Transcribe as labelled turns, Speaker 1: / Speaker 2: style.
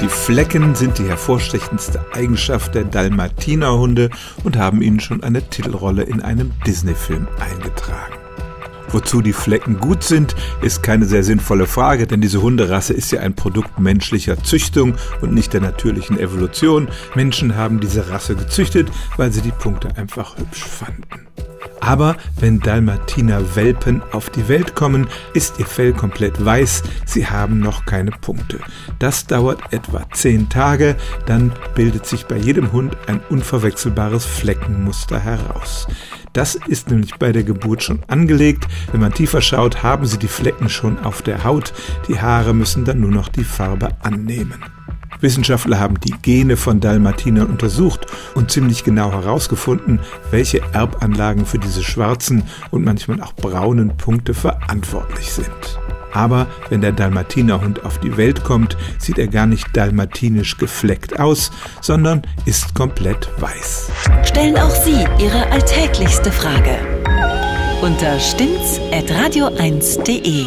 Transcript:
Speaker 1: Die Flecken sind die hervorstechendste Eigenschaft der Dalmatinerhunde und haben ihnen schon eine Titelrolle in einem Disney-Film eingetragen. Wozu die Flecken gut sind, ist keine sehr sinnvolle Frage, denn diese Hunderasse ist ja ein Produkt menschlicher Züchtung und nicht der natürlichen Evolution. Menschen haben diese Rasse gezüchtet, weil sie die Punkte einfach hübsch fanden. Aber wenn Dalmatiner Welpen auf die Welt kommen, ist ihr Fell komplett weiß, sie haben noch keine Punkte. Das dauert etwa 10 Tage, dann bildet sich bei jedem Hund ein unverwechselbares Fleckenmuster heraus. Das ist nämlich bei der Geburt schon angelegt. Wenn man tiefer schaut, haben sie die Flecken schon auf der Haut. Die Haare müssen dann nur noch die Farbe annehmen. Wissenschaftler haben die Gene von Dalmatinern untersucht und ziemlich genau herausgefunden, welche Erbanlagen für diese schwarzen und manchmal auch braunen Punkte verantwortlich sind. Aber wenn der Dalmatinerhund auf die Welt kommt, sieht er gar nicht dalmatinisch gefleckt aus, sondern ist komplett weiß.
Speaker 2: Stellen auch Sie Ihre alltäglichste Frage unter stimmtz.radio1.de.